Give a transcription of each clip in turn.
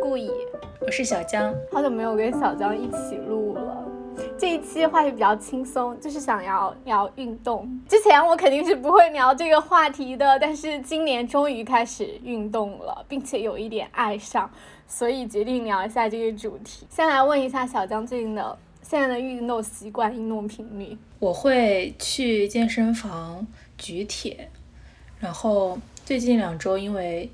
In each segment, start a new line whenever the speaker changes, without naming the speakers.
顾以，
我是小江，
好久没有跟小江一起录了。这一期话题比较轻松，就是想要聊运动。之前我肯定是不会聊这个话题的，但是今年终于开始运动了，并且有一点爱上，所以决定聊一下这个主题。先来问一下小江最近的现在的运动习惯、运动频率。
我会去健身房举铁，然后最近两周因为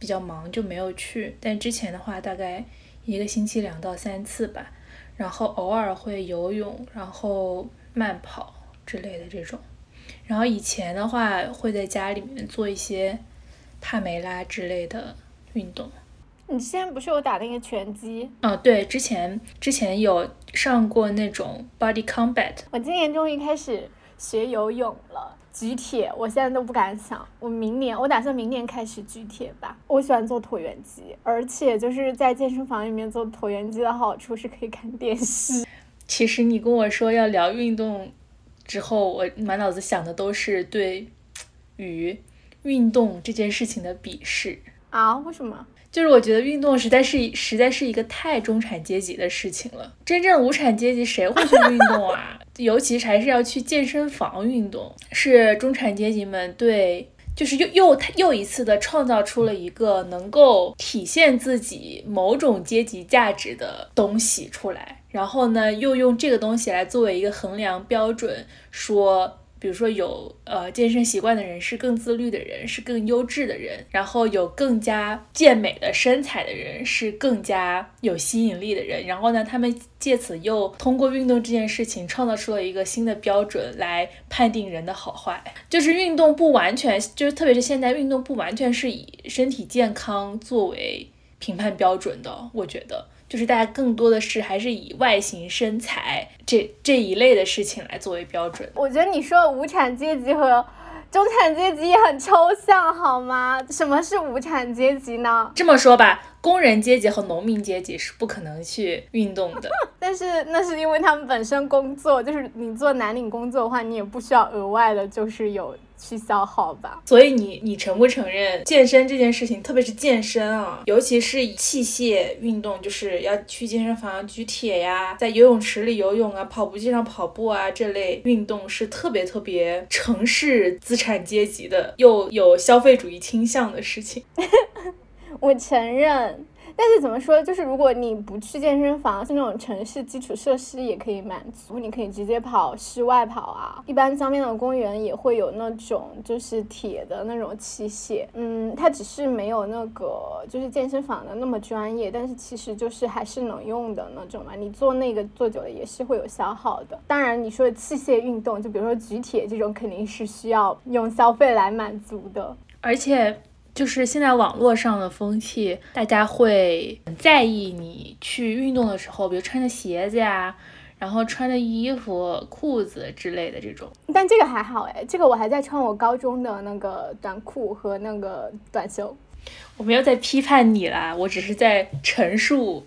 比较忙就没有去，但之前的话大概一个星期两到三次吧，然后偶尔会游泳，然后慢跑之类的这种，然后以前的话会在家里面做一些帕梅拉之类的运动。
你之前不是有打那个拳击？
哦，对，之前之前有上过那种 body combat。
我今年终于开始学游泳了，举铁我现在都不敢想。我明年我打算明年开始举铁吧。我喜欢做椭圆机，而且就是在健身房里面做椭圆机的好处是可以看电视。
其实你跟我说要聊运动之后，我满脑子想的都是对 于运动这件事情的鄙视
啊？为什么？
就是我觉得运动实在是实在是一个太中产阶级的事情了。真正无产阶级谁会去运动啊？尤其还是要去健身房运动，是中产阶级们对，就是又又又一次的创造出了一个能够体现自己某种阶级价值的东西出来，然后呢，又用这个东西来作为一个衡量标准，说。比如说有呃健身习惯的人是更自律的人，是更优质的人，然后有更加健美的身材的人是更加有吸引力的人，然后呢，他们借此又通过运动这件事情创造出了一个新的标准来判定人的好坏。就是运动不完全，就是特别是现在运动不完全是以身体健康作为评判标准的，我觉得。就是大家更多的是还是以外形、身材这这一类的事情来作为标准。
我觉得你说无产阶级和中产阶级也很抽象，好吗？什么是无产阶级呢？
这么说吧，工人阶级和农民阶级是不可能去运动的。
但是那是因为他们本身工作，就是你做蓝领工作的话，你也不需要额外的，就是有。去消耗吧，
所以你你承不承认健身这件事情，特别是健身啊，尤其是器械运动，就是要去健身房举铁呀，在游泳池里游泳啊，跑步机上跑步啊，这类运动是特别特别城市资产阶级的，又有消费主义倾向的事情。
我承认。但是怎么说，就是如果你不去健身房，是那种城市基础设施也可以满足，你可以直接跑室外跑啊。一般江边的公园也会有那种就是铁的那种器械，嗯，它只是没有那个就是健身房的那么专业，但是其实就是还是能用的那种嘛。你做那个做久了也是会有消耗的。当然你说的器械运动，就比如说举铁这种，肯定是需要用消费来满足的，
而且。就是现在网络上的风气，大家会很在意你去运动的时候，比如穿的鞋子呀，然后穿的衣服、裤子之类的这种。
但这个还好哎，这个我还在穿我高中的那个短裤和那个短袖。
我没有在批判你啦，我只是在陈述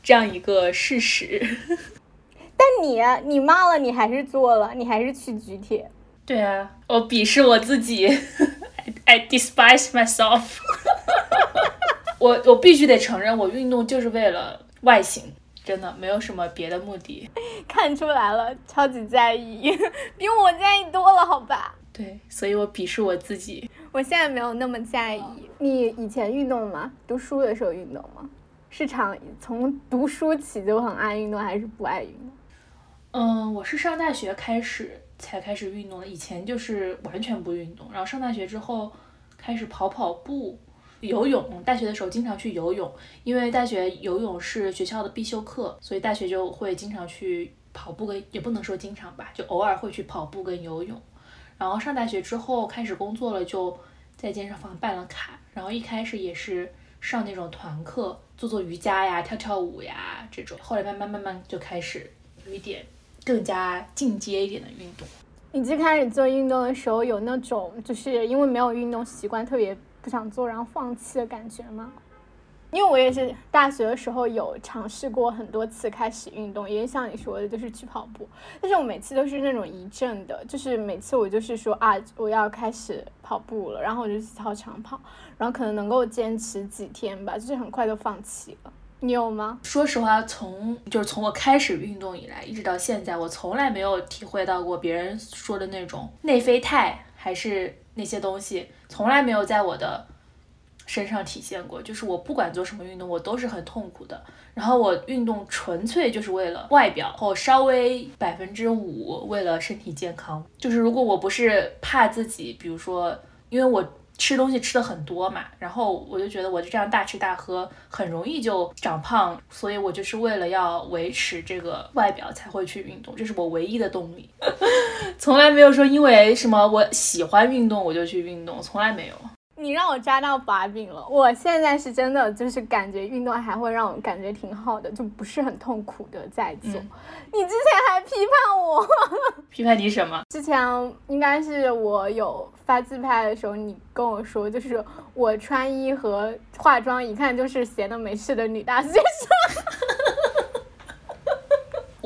这样一个事实。
但你，你骂了，你还是做了，你还是去举铁。
对啊，我鄙视我自己。I despise myself。我我必须得承认，我运动就是为了外形，真的没有什么别的目的。
看出来了，超级在意，比我在意多了，好吧？
对，所以我鄙视我自己。
我现在没有那么在意。你以前运动吗？读书的时候运动吗？是场从读书起就很爱运动，还是不爱运动？
嗯，我是上大学开始。才开始运动的，以前就是完全不运动。然后上大学之后开始跑跑步、游泳。大学的时候经常去游泳，因为大学游泳是学校的必修课，所以大学就会经常去跑步跟也不能说经常吧，就偶尔会去跑步跟游泳。然后上大学之后开始工作了，就在健身房办了卡。然后一开始也是上那种团课，做做瑜伽呀、跳跳舞呀这种。后来慢慢慢慢就开始有一点。更加进阶一点的运动。
你最开始做运动的时候，有那种就是因为没有运动习惯，特别不想做，然后放弃的感觉吗？因为我也是大学的时候有尝试过很多次开始运动，也像你说的，就是去跑步。但是我每次都是那种一阵的，就是每次我就是说啊，我要开始跑步了，然后我就去操场跑，然后可能能够坚持几天吧，就是很快就放弃了。你有吗？
说实话，从就是从我开始运动以来，一直到现在，我从来没有体会到过别人说的那种内啡肽还是那些东西，从来没有在我的。身上体现过，就是我不管做什么运动，我都是很痛苦的。然后我运动纯粹就是为了外表，或稍微百分之五为了身体健康。就是如果我不是怕自己，比如说，因为我吃东西吃的很多嘛，然后我就觉得我就这样大吃大喝，很容易就长胖，所以我就是为了要维持这个外表才会去运动，这是我唯一的动力。从来没有说因为什么我喜欢运动我就去运动，从来没有。
你让我抓到把柄了，我现在是真的就是感觉运动还会让我感觉挺好的，就不是很痛苦的在做。你之前还批判我，
批判你什么？
之前应该是我有发自拍的时候，你跟我说，就是我穿衣和化妆一看就是闲的没事的女大学生。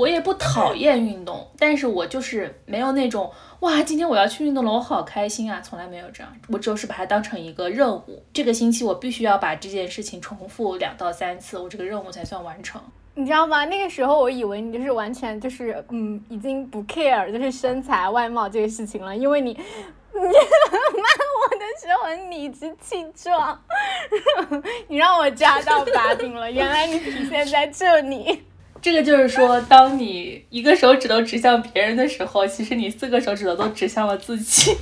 我也不讨厌运动，但是我就是没有那种哇，今天我要去运动了，我好开心啊，从来没有这样。我就是把它当成一个任务，这个星期我必须要把这件事情重复两到三次，我这个任务才算完成。
你知道吗？那个时候我以为你就是完全就是嗯，已经不 care 就是身材外貌这个事情了，因为你你 骂我的时候很理直气壮，你让我抓到 把柄了，原来你体现在这里。
这个就是说，当你一个手指头指向别人的时候，其实你四个手指头都指向了自己。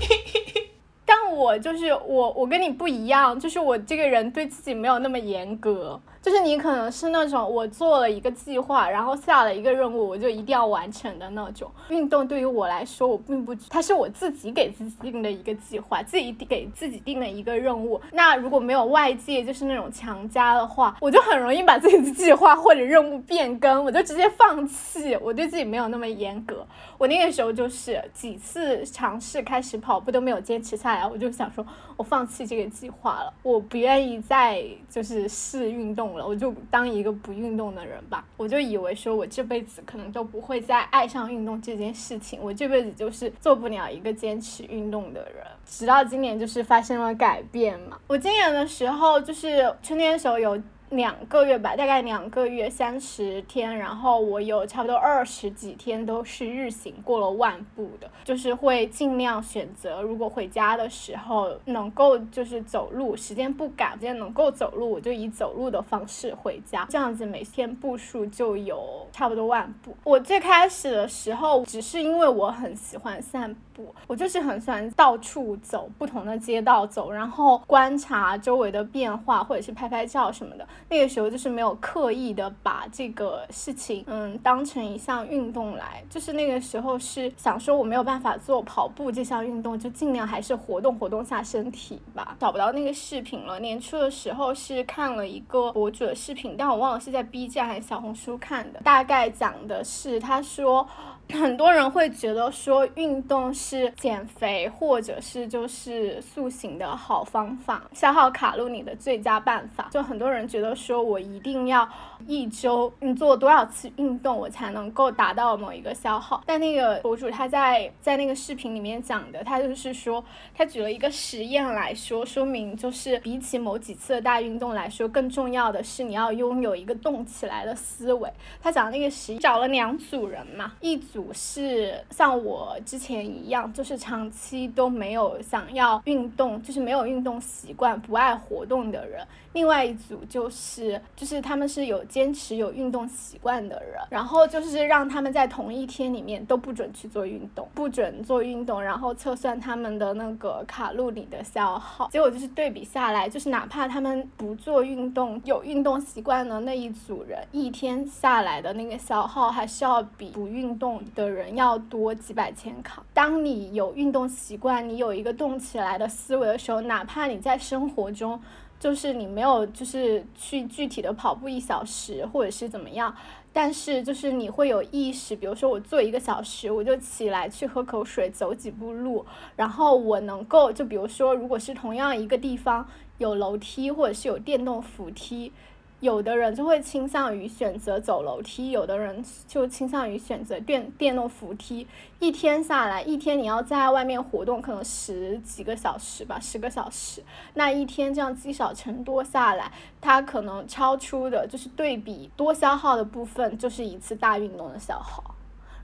但我就是我，我跟你不一样，就是我这个人对自己没有那么严格。就是你可能是那种我做了一个计划，然后下了一个任务，我就一定要完成的那种。运动对于我来说，我并不，它是我自己给自己定的一个计划，自己给自己定的一个任务。那如果没有外界就是那种强加的话，我就很容易把自己的计划或者任务变更，我就直接放弃。我对自己没有那么严格。我那个时候就是几次尝试开始跑步都没有坚持下来，我就想说，我放弃这个计划了，我不愿意再就是试运动了。我就当一个不运动的人吧，我就以为说我这辈子可能都不会再爱上运动这件事情，我这辈子就是做不了一个坚持运动的人。直到今年就是发生了改变嘛，我今年的时候就是春天的时候有。两个月吧，大概两个月三十天，然后我有差不多二十几天都是日行过了万步的，就是会尽量选择，如果回家的时候能够就是走路，时间不赶，时间能够走路，我就以走路的方式回家，这样子每天步数就有差不多万步。我最开始的时候只是因为我很喜欢散步，我就是很喜欢到处走，不同的街道走，然后观察周围的变化，或者是拍拍照什么的。那个时候就是没有刻意的把这个事情，嗯，当成一项运动来，就是那个时候是想说我没有办法做跑步这项运动，就尽量还是活动活动下身体吧。找不到那个视频了，年初的时候是看了一个博主的视频，但我忘了是在 B 站还是小红书看的，大概讲的是他说。很多人会觉得说运动是减肥或者是就是塑形的好方法，消耗卡路里的最佳办法。就很多人觉得说我一定要一周你做多少次运动，我才能够达到某一个消耗。但那个博主他在在那个视频里面讲的，他就是说他举了一个实验来说，说明就是比起某几次的大运动来说，更重要的是你要拥有一个动起来的思维。他讲那个实找了两组人嘛，一组。组是像我之前一样，就是长期都没有想要运动，就是没有运动习惯、不爱活动的人。另外一组就是，就是他们是有坚持有运动习惯的人，然后就是让他们在同一天里面都不准去做运动，不准做运动，然后测算他们的那个卡路里的消耗。结果就是对比下来，就是哪怕他们不做运动，有运动习惯的那一组人，一天下来的那个消耗还是要比不运动。的人要多几百千卡。当你有运动习惯，你有一个动起来的思维的时候，哪怕你在生活中，就是你没有就是去具体的跑步一小时或者是怎么样，但是就是你会有意识，比如说我做一个小时，我就起来去喝口水，走几步路，然后我能够就比如说，如果是同样一个地方有楼梯或者是有电动扶梯。有的人就会倾向于选择走楼梯，有的人就倾向于选择电电动扶梯。一天下来，一天你要在外面活动，可能十几个小时吧，十个小时。那一天这样积少成多下来，它可能超出的就是对比多消耗的部分，就是一次大运动的消耗。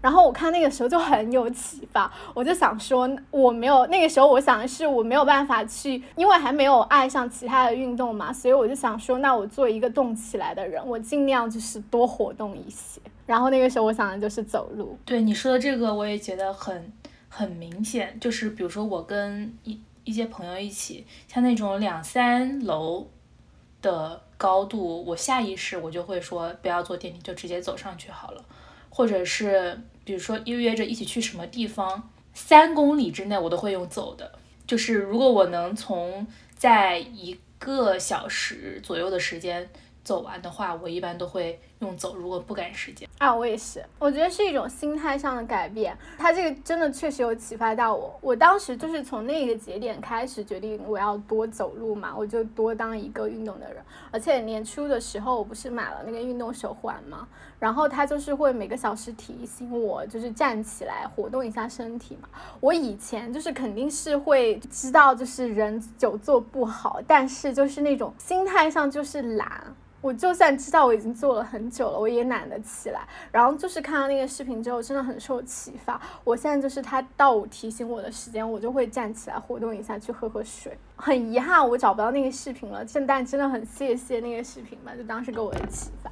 然后我看那个时候就很有启发，我就想说，我没有那个时候，我想的是我没有办法去，因为还没有爱上其他的运动嘛，所以我就想说，那我做一个动起来的人，我尽量就是多活动一些。然后那个时候我想的就是走路。
对你说的这个，我也觉得很很明显，就是比如说我跟一一些朋友一起，像那种两三楼的高度，我下意识我就会说不要坐电梯，就直接走上去好了，或者是。比如说约约着一起去什么地方，三公里之内我都会用走的。就是如果我能从在一个小时左右的时间走完的话，我一般都会。用走，如果不赶时间
啊，我也是，我觉得是一种心态上的改变。他这个真的确实有启发到我。我当时就是从那个节点开始决定我要多走路嘛，我就多当一个运动的人。而且年初的时候，我不是买了那个运动手环嘛，然后它就是会每个小时提醒我，就是站起来活动一下身体嘛。我以前就是肯定是会知道，就是人久坐不好，但是就是那种心态上就是懒。我就算知道我已经做了很久了，我也懒得起来。然后就是看到那个视频之后，真的很受启发。我现在就是他到我提醒我的时间，我就会站起来活动一下，去喝喝水。很遗憾我找不到那个视频了，现但真的很谢谢那个视频吧，就当时给我的启发。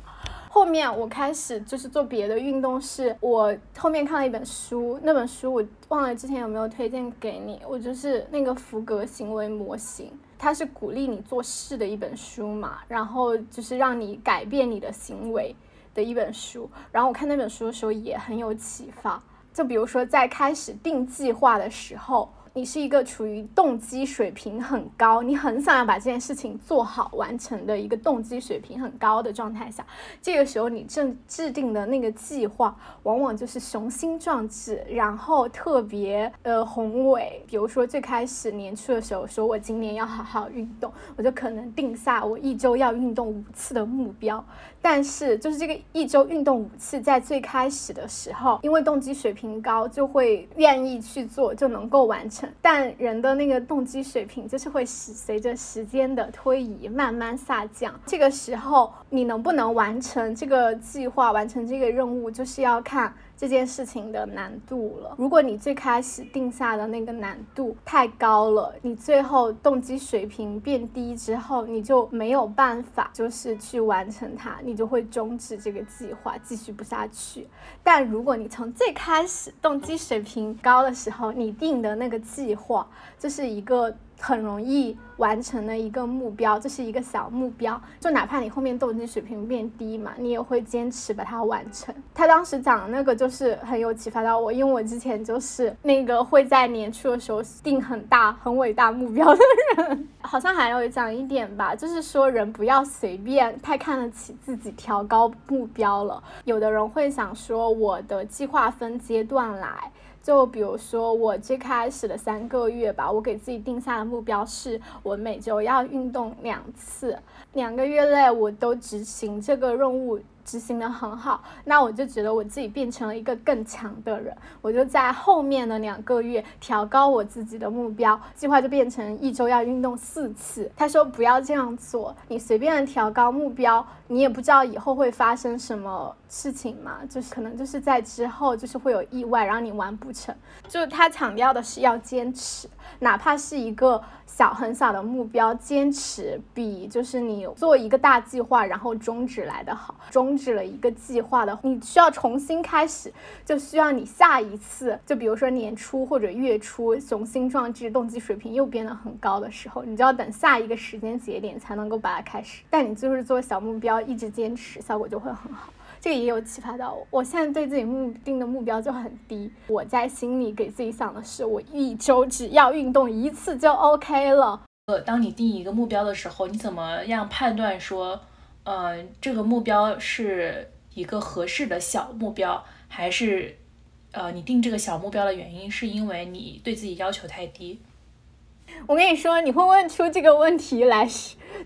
后面我开始就是做别的运动，是我后面看了一本书，那本书我忘了之前有没有推荐给你，我就是那个福格行为模型。它是鼓励你做事的一本书嘛，然后就是让你改变你的行为的一本书。然后我看那本书的时候也很有启发，就比如说在开始定计划的时候。你是一个处于动机水平很高，你很想要把这件事情做好完成的一个动机水平很高的状态下，这个时候你正制定的那个计划，往往就是雄心壮志，然后特别呃宏伟。比如说最开始年初的时候，说我今年要好好运动，我就可能定下我一周要运动五次的目标。但是就是这个一周运动五次，在最开始的时候，因为动机水平高，就会愿意去做，就能够完成。但人的那个动机水平，就是会随着时间的推移慢慢下降。这个时候，你能不能完成这个计划，完成这个任务，就是要看。这件事情的难度了。如果你最开始定下的那个难度太高了，你最后动机水平变低之后，你就没有办法就是去完成它，你就会终止这个计划，继续不下去。但如果你从最开始动机水平高的时候，你定的那个计划，这是一个。很容易完成的一个目标，这是一个小目标，就哪怕你后面动机水平变低嘛，你也会坚持把它完成。他当时讲的那个就是很有启发到我，因为我之前就是那个会在年初的时候定很大、很伟大目标的人。好像还有讲一点吧，就是说人不要随便太看得起自己，调高目标了。有的人会想说，我的计划分阶段来。就比如说，我最开始的三个月吧，我给自己定下的目标是，我每周要运动两次。两个月内，我都执行这个任务。执行的很好，那我就觉得我自己变成了一个更强的人。我就在后面的两个月调高我自己的目标，计划就变成一周要运动四次。他说不要这样做，你随便的调高目标，你也不知道以后会发生什么事情嘛，就是可能就是在之后就是会有意外，然后你完不成。就他强调的是要坚持，哪怕是一个。小很小的目标，坚持比就是你做一个大计划然后终止来的好。终止了一个计划的，你需要重新开始，就需要你下一次，就比如说年初或者月初，雄心壮志，动机水平又变得很高的时候，你就要等下一个时间节点才能够把它开始。但你就是做小目标，一直坚持，效果就会很好。这个也有启发到我。我现在对自己目定的目标就很低，我在心里给自己想的是，我一周只要运动一次就 OK 了。
呃，当你定一个目标的时候，你怎么样判断说，呃，这个目标是一个合适的小目标，还是，呃，你定这个小目标的原因是因为你对自己要求太低？
我跟你说，你会问出这个问题来，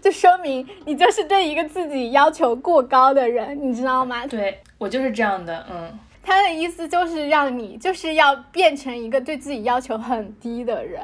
就说明你就是对一个自己要求过高的人，你知道吗？
对我就是这样的，嗯。
他的意思就是让你就是要变成一个对自己要求很低的人。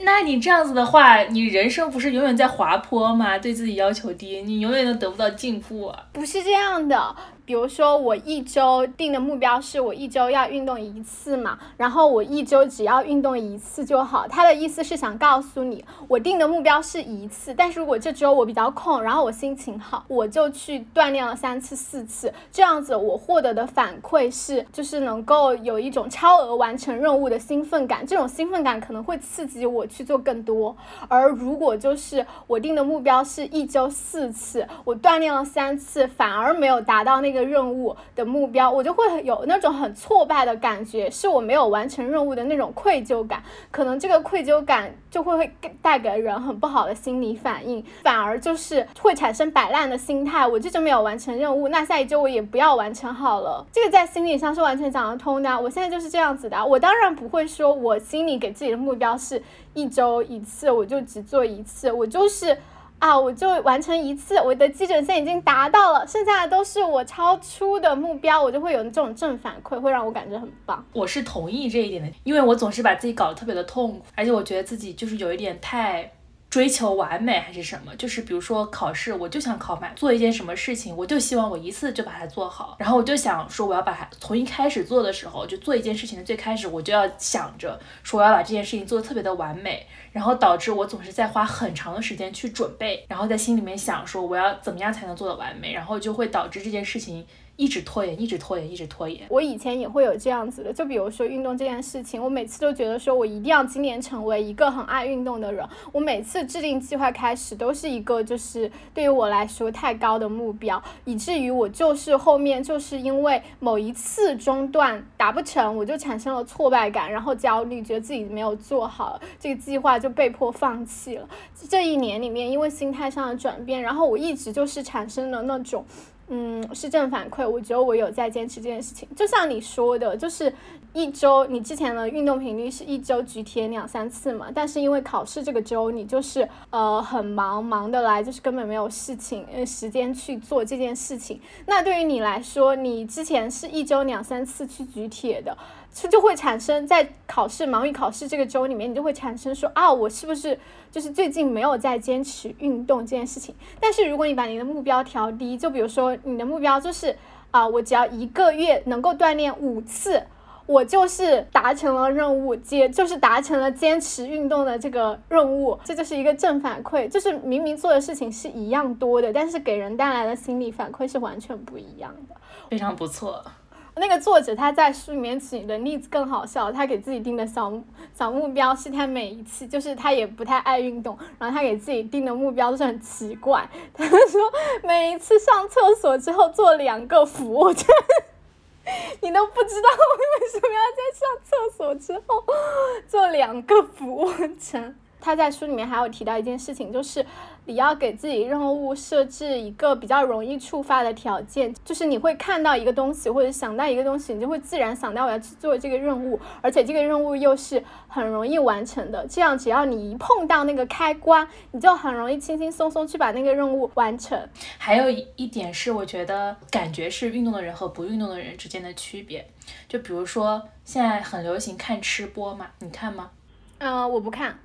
那你这样子的话，你人生不是永远在滑坡吗？对自己要求低，你永远都得不到进步啊！
不是这样的。比如说，我一周定的目标是我一周要运动一次嘛，然后我一周只要运动一次就好。他的意思是想告诉你，我定的目标是一次，但是如果这周我比较空，然后我心情好，我就去锻炼了三次、四次，这样子我获得的反馈是，就是能够有一种超额完成任务的兴奋感，这种兴奋感可能会刺激我去做更多。而如果就是我定的目标是一周四次，我锻炼了三次，反而没有达到那。一个任务的目标，我就会有那种很挫败的感觉，是我没有完成任务的那种愧疚感。可能这个愧疚感就会会带给人很不好的心理反应，反而就是会产生摆烂的心态。我这周没有完成任务，那下一周我也不要完成好了。这个在心理上是完全讲得通的。我现在就是这样子的。我当然不会说我心里给自己的目标是一周一次，我就只做一次，我就是。啊，我就完成一次，我的基准线已经达到了，剩下的都是我超出的目标，我就会有这种正反馈，会让我感觉很棒。
我是同意这一点的，因为我总是把自己搞得特别的痛苦，而且我觉得自己就是有一点太。追求完美还是什么？就是比如说考试，我就想考满；做一件什么事情，我就希望我一次就把它做好。然后我就想说，我要把它从一开始做的时候，就做一件事情的最开始，我就要想着说我要把这件事情做的特别的完美。然后导致我总是在花很长的时间去准备，然后在心里面想说我要怎么样才能做的完美，然后就会导致这件事情。一直拖延，一直拖延，一直拖延。
我以前也会有这样子的，就比如说运动这件事情，我每次都觉得说我一定要今年成为一个很爱运动的人。我每次制定计划开始都是一个就是对于我来说太高的目标，以至于我就是后面就是因为某一次中断达不成，我就产生了挫败感，然后焦虑，觉得自己没有做好这个计划，就被迫放弃了。这一年里面，因为心态上的转变，然后我一直就是产生了那种。嗯，是正反馈。我觉得我有在坚持这件事情，就像你说的，就是一周，你之前的运动频率是一周举铁两三次嘛，但是因为考试这个周，你就是呃很忙，忙得来就是根本没有事情呃时间去做这件事情。那对于你来说，你之前是一周两三次去举铁的。就就会产生在考试忙于考试这个周里面，你就会产生说啊，我是不是就是最近没有在坚持运动这件事情？但是如果你把你的目标调低，就比如说你的目标就是啊，我只要一个月能够锻炼五次，我就是达成了任务，接就是达成了坚持运动的这个任务，这就是一个正反馈，就是明明做的事情是一样多的，但是给人带来的心理反馈是完全不一样的，
非常不错。
那个作者他在书里面举的例子更好笑，他给自己定的小小目标是他每一次就是他也不太爱运动，然后他给自己定的目标都是很奇怪，他说每一次上厕所之后做两个俯卧撑，你都不知道为什么要在上厕所之后做两个俯卧撑。他在书里面还有提到一件事情，就是你要给自己任务设置一个比较容易触发的条件，就是你会看到一个东西或者想到一个东西，你就会自然想到我要去做这个任务，而且这个任务又是很容易完成的。这样只要你一碰到那个开关，你就很容易轻轻松松去把那个任务完成。
还有一点是，我觉得感觉是运动的人和不运动的人之间的区别。就比如说现在很流行看吃播嘛，你看吗？
嗯，我不看。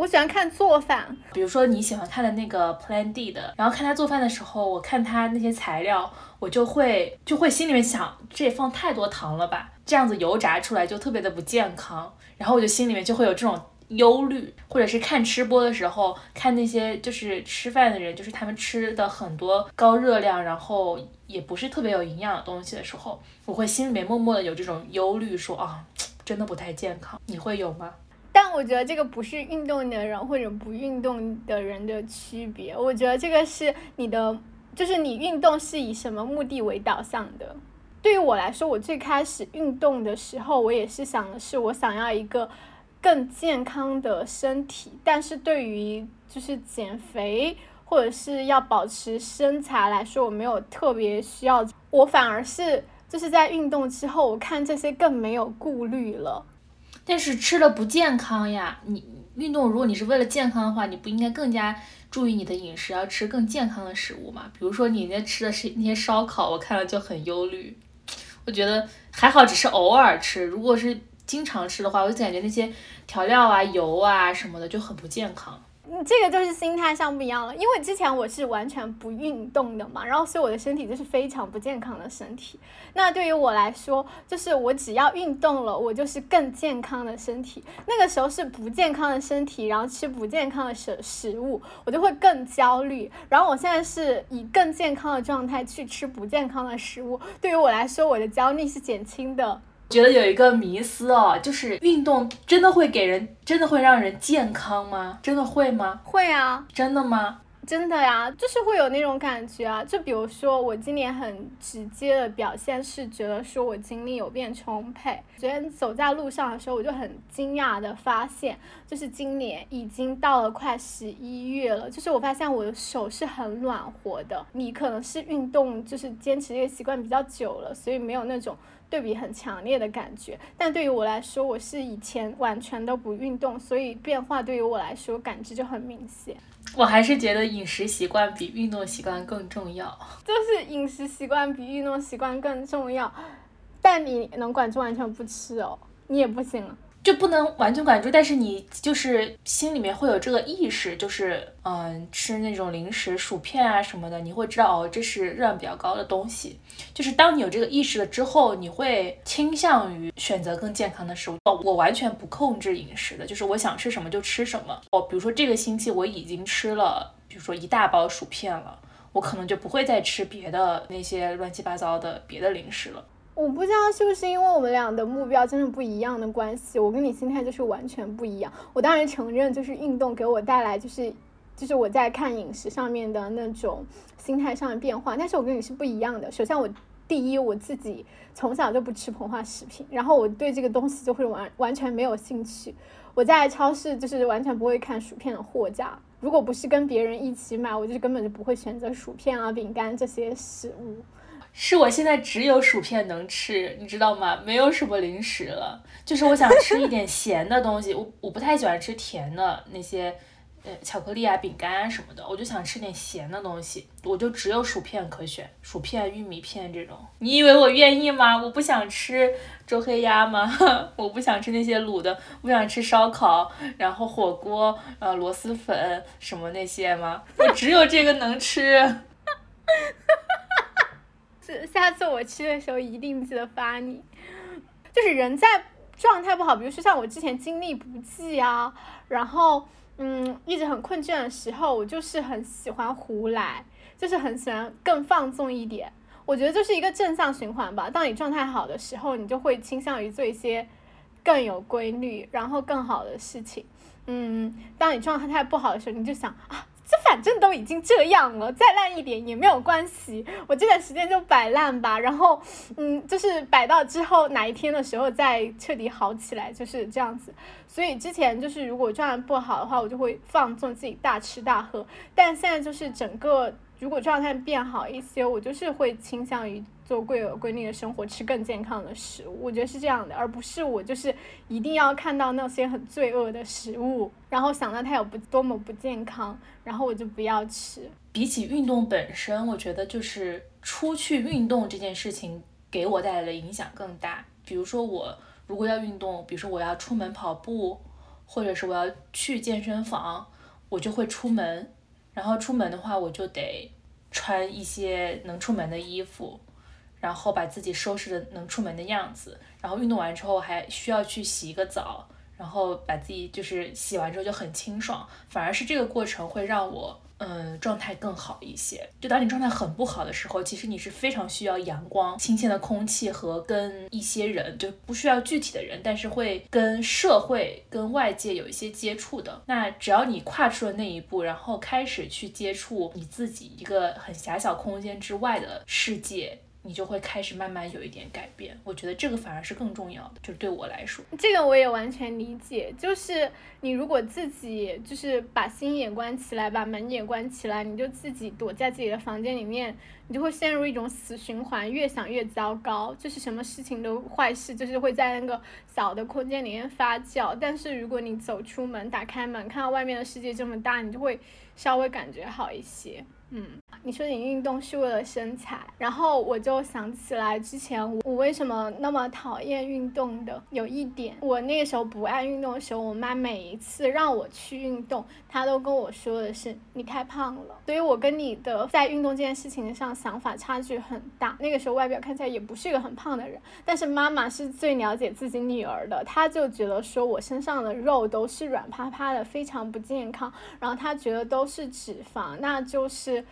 我喜欢看做饭，
比如说你喜欢看的那个 Plan D 的，然后看他做饭的时候，我看他那些材料，我就会就会心里面想，这也放太多糖了吧，这样子油炸出来就特别的不健康，然后我就心里面就会有这种忧虑，或者是看吃播的时候，看那些就是吃饭的人，就是他们吃的很多高热量，然后也不是特别有营养的东西的时候，我会心里面默默的有这种忧虑，说啊，真的不太健康，你会有吗？
但我觉得这个不是运动的人或者不运动的人的区别，我觉得这个是你的，就是你运动是以什么目的为导向的。对于我来说，我最开始运动的时候，我也是想的是我想要一个更健康的身体。但是对于就是减肥或者是要保持身材来说，我没有特别需要，我反而是就是在运动之后，我看这些更没有顾虑了。
但是吃了不健康呀，你运动，如果你是为了健康的话，你不应该更加注意你的饮食，要吃更健康的食物嘛？比如说你那吃的是那些烧烤，我看了就很忧虑。我觉得还好，只是偶尔吃。如果是经常吃的话，我就感觉那些调料啊、油啊什么的就很不健康。
这个就是心态上不一样了。因为之前我是完全不运动的嘛，然后所以我的身体就是非常不健康的身体。那对于我来说，就是我只要运动了，我就是更健康的身体。那个时候是不健康的身体，然后吃不健康的食食物，我就会更焦虑。然后我现在是以更健康的状态去吃不健康的食物，对于我来说，我的焦虑是减轻的。
觉得有一个迷思哦，就是运动真的会给人，真的会让人健康吗？真的会吗？
会啊，
真的吗？
真的呀，就是会有那种感觉啊。就比如说，我今年很直接的表现是觉得说我精力有变充沛。昨天走在路上的时候，我就很惊讶的发现，就是今年已经到了快十一月了，就是我发现我的手是很暖和的。你可能是运动就是坚持这个习惯比较久了，所以没有那种。对比很强烈的感觉，但对于我来说，我是以前完全都不运动，所以变化对于我来说感知就很明显。
我还是觉得饮食习惯比运动习惯更重要，
就是饮食习惯比运动习惯更重要，但你能管住完全不吃哦，你也不行。
就不能完全管住，但是你就是心里面会有这个意识，就是嗯，吃那种零食、薯片啊什么的，你会知道哦，这是热量比较高的东西。就是当你有这个意识了之后，你会倾向于选择更健康的食物。我完全不控制饮食的，就是我想吃什么就吃什么。哦，比如说这个星期我已经吃了，比如说一大包薯片了，我可能就不会再吃别的那些乱七八糟的别的零食了。
我不知道是不是因为我们俩的目标真的不一样的关系，我跟你心态就是完全不一样。我当然承认，就是运动给我带来就是，就是我在看饮食上面的那种心态上的变化。但是我跟你是不一样的。首先，我第一我自己从小就不吃膨化食品，然后我对这个东西就会完完全没有兴趣。我在超市就是完全不会看薯片的货架，如果不是跟别人一起买，我就根本就不会选择薯片啊、饼干这些食物。
是我现在只有薯片能吃，你知道吗？没有什么零食了。就是我想吃一点咸的东西，我我不太喜欢吃甜的那些，呃，巧克力啊、饼干啊什么的，我就想吃点咸的东西。我就只有薯片可选，薯片、玉米片这种。你以为我愿意吗？我不想吃周黑鸭吗？我不想吃那些卤的，不想吃烧烤，然后火锅，呃，螺蛳粉什么那些吗？我只有这个能吃。
下次我吃的时候一定记得发你。就是人在状态不好，比如说像我之前精力不济啊，然后嗯一直很困倦的时候，我就是很喜欢胡来，就是很喜欢更放纵一点。我觉得就是一个正向循环吧。当你状态好的时候，你就会倾向于做一些更有规律，然后更好的事情。嗯，当你状态不好的时候，你就想啊。就反正都已经这样了，再烂一点也没有关系。我这段时间就摆烂吧，然后，嗯，就是摆到之后哪一天的时候再彻底好起来，就是这样子。所以之前就是如果状态不好的话，我就会放纵自己大吃大喝。但现在就是整个如果状态变好一些，我就是会倾向于。做贵有规律的生活，吃更健康的食物，我觉得是这样的，而不是我就是一定要看到那些很罪恶的食物，然后想到它有不多么不健康，然后我就不要吃。
比起运动本身，我觉得就是出去运动这件事情给我带来的影响更大。比如说我如果要运动，比如说我要出门跑步，或者是我要去健身房，我就会出门，然后出门的话我就得穿一些能出门的衣服。然后把自己收拾的能出门的样子，然后运动完之后还需要去洗一个澡，然后把自己就是洗完之后就很清爽，反而是这个过程会让我嗯状态更好一些。就当你状态很不好的时候，其实你是非常需要阳光、新鲜的空气和跟一些人，就不需要具体的人，但是会跟社会、跟外界有一些接触的。那只要你跨出了那一步，然后开始去接触你自己一个很狭小空间之外的世界。你就会开始慢慢有一点改变。我觉得这个反而是更重要的，就是对我来说，
这个我也完全理解。就是你如果自己就是把心也关起来，把门也关起来，你就自己躲在自己的房间里面，你就会陷入一种死循环，越想越糟糕。就是什么事情都坏事，就是会在那个小的空间里面发酵。但是如果你走出门，打开门，看到外面的世界这么大，你就会稍微感觉好一些。嗯，你说你运动是为了身材，然后我就想起来之前我为什么那么讨厌运动的。有一点，我那个时候不爱运动的时候，我妈每一次让我去运动，她都跟我说的是你太胖了。所以我跟你的在运动这件事情上想法差距很大。那个时候外表看起来也不是一个很胖的人，但是妈妈是最了解自己女儿的，她就觉得说我身上的肉都是软趴趴的，非常不健康。然后她觉得都是脂肪，那就是。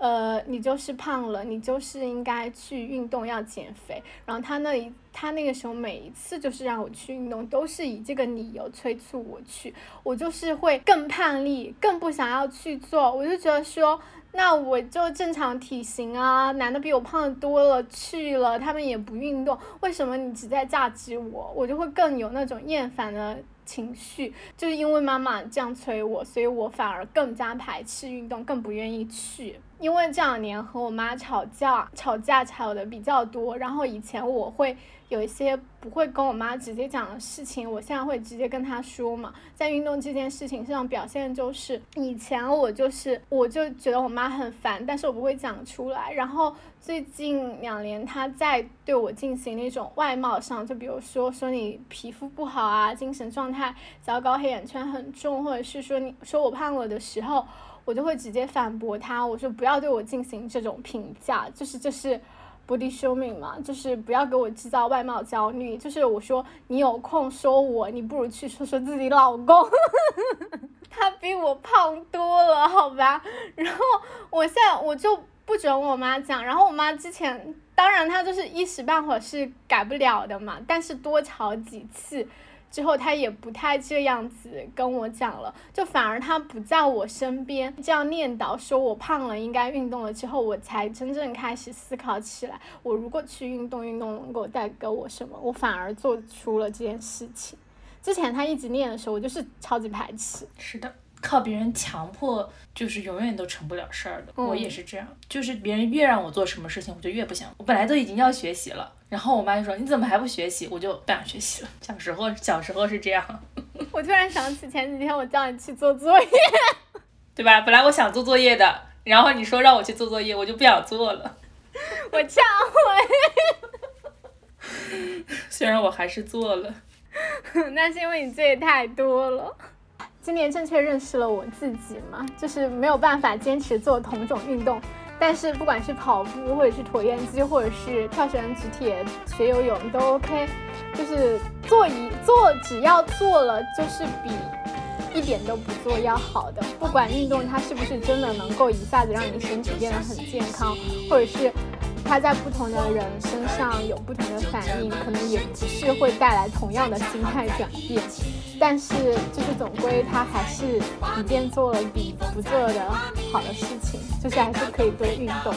呃，你就是胖了，你就是应该去运动，要减肥。然后他那里，他那个时候每一次就是让我去运动，都是以这个理由催促我去。我就是会更叛逆，更不想要去做。我就觉得说，那我就正常体型啊，男的比我胖多了去了，他们也不运动，为什么你只在榨汁我？我就会更有那种厌烦的。情绪就是因为妈妈这样催我，所以我反而更加排斥运动，更不愿意去。因为这两年和我妈吵架，吵架吵的比较多。然后以前我会有一些不会跟我妈直接讲的事情，我现在会直接跟她说嘛。在运动这件事情上表现就是，以前我就是我就觉得我妈很烦，但是我不会讲出来。然后。最近两年，她在对我进行那种外貌上，就比如说说你皮肤不好啊，精神状态糟糕，黑眼圈很重，或者是说你说我胖了的时候，我就会直接反驳他，我说不要对我进行这种评价，就是这是 body shaming 嘛，就是不要给我制造外貌焦虑，就是我说你有空说我，你不如去说说自己老公，他比我胖多了，好吧，然后我现在我就。不准我妈讲，然后我妈之前，当然她就是一时半会儿是改不了的嘛，但是多吵几次之后，他也不太这样子跟我讲了，就反而他不在我身边这样念叨说我胖了应该运动了之后，我才真正开始思考起来，我如果去运动，运动能够带给我什么，我反而做出了这件事情。之前他一直念的时候，我就是超级排斥。
是的。靠别人强迫就是永远都成不了事儿的，我也是这样，就是别人越让我做什么事情，我就越不想。我本来都已经要学习了，然后我妈就说你怎么还不学习，我就不想学习了。小时候小时候是这样。
我突然想起前几天我叫你去做作业，
对吧？本来我想做作业的，然后你说让我去做作业，我就不想做了。
我忏
悔。虽然我还是做了，
那是因为你作业太多了。今年正确认识了我自己嘛，就是没有办法坚持做同种运动，但是不管是跑步，或者是椭圆机，或者是跳绳、举铁、学游泳都 OK，就是做一做，只要做了，就是比一点都不做要好的。不管运动它是不是真的能够一下子让你身体变得很健康，或者是。它在不同的人身上有不同的反应，可能也不是会带来同样的心态转变，但是就是总归他还是一件做了比不做的好的事情，就是还是可以多运动。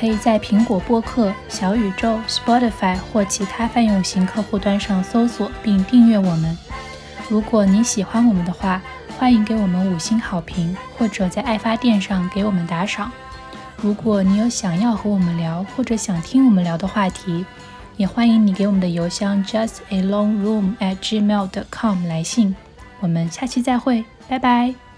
可以在苹果播客、小宇宙、Spotify 或其他泛用型客户端上搜索并订阅我们。如果你喜欢我们的话，欢迎给我们五星好评，或者在爱发电上给我们打赏。如果你有想要和我们聊或者想听我们聊的话题，也欢迎你给我们的邮箱 justalongroom@gmail.com 来信。我们下期再会，拜拜。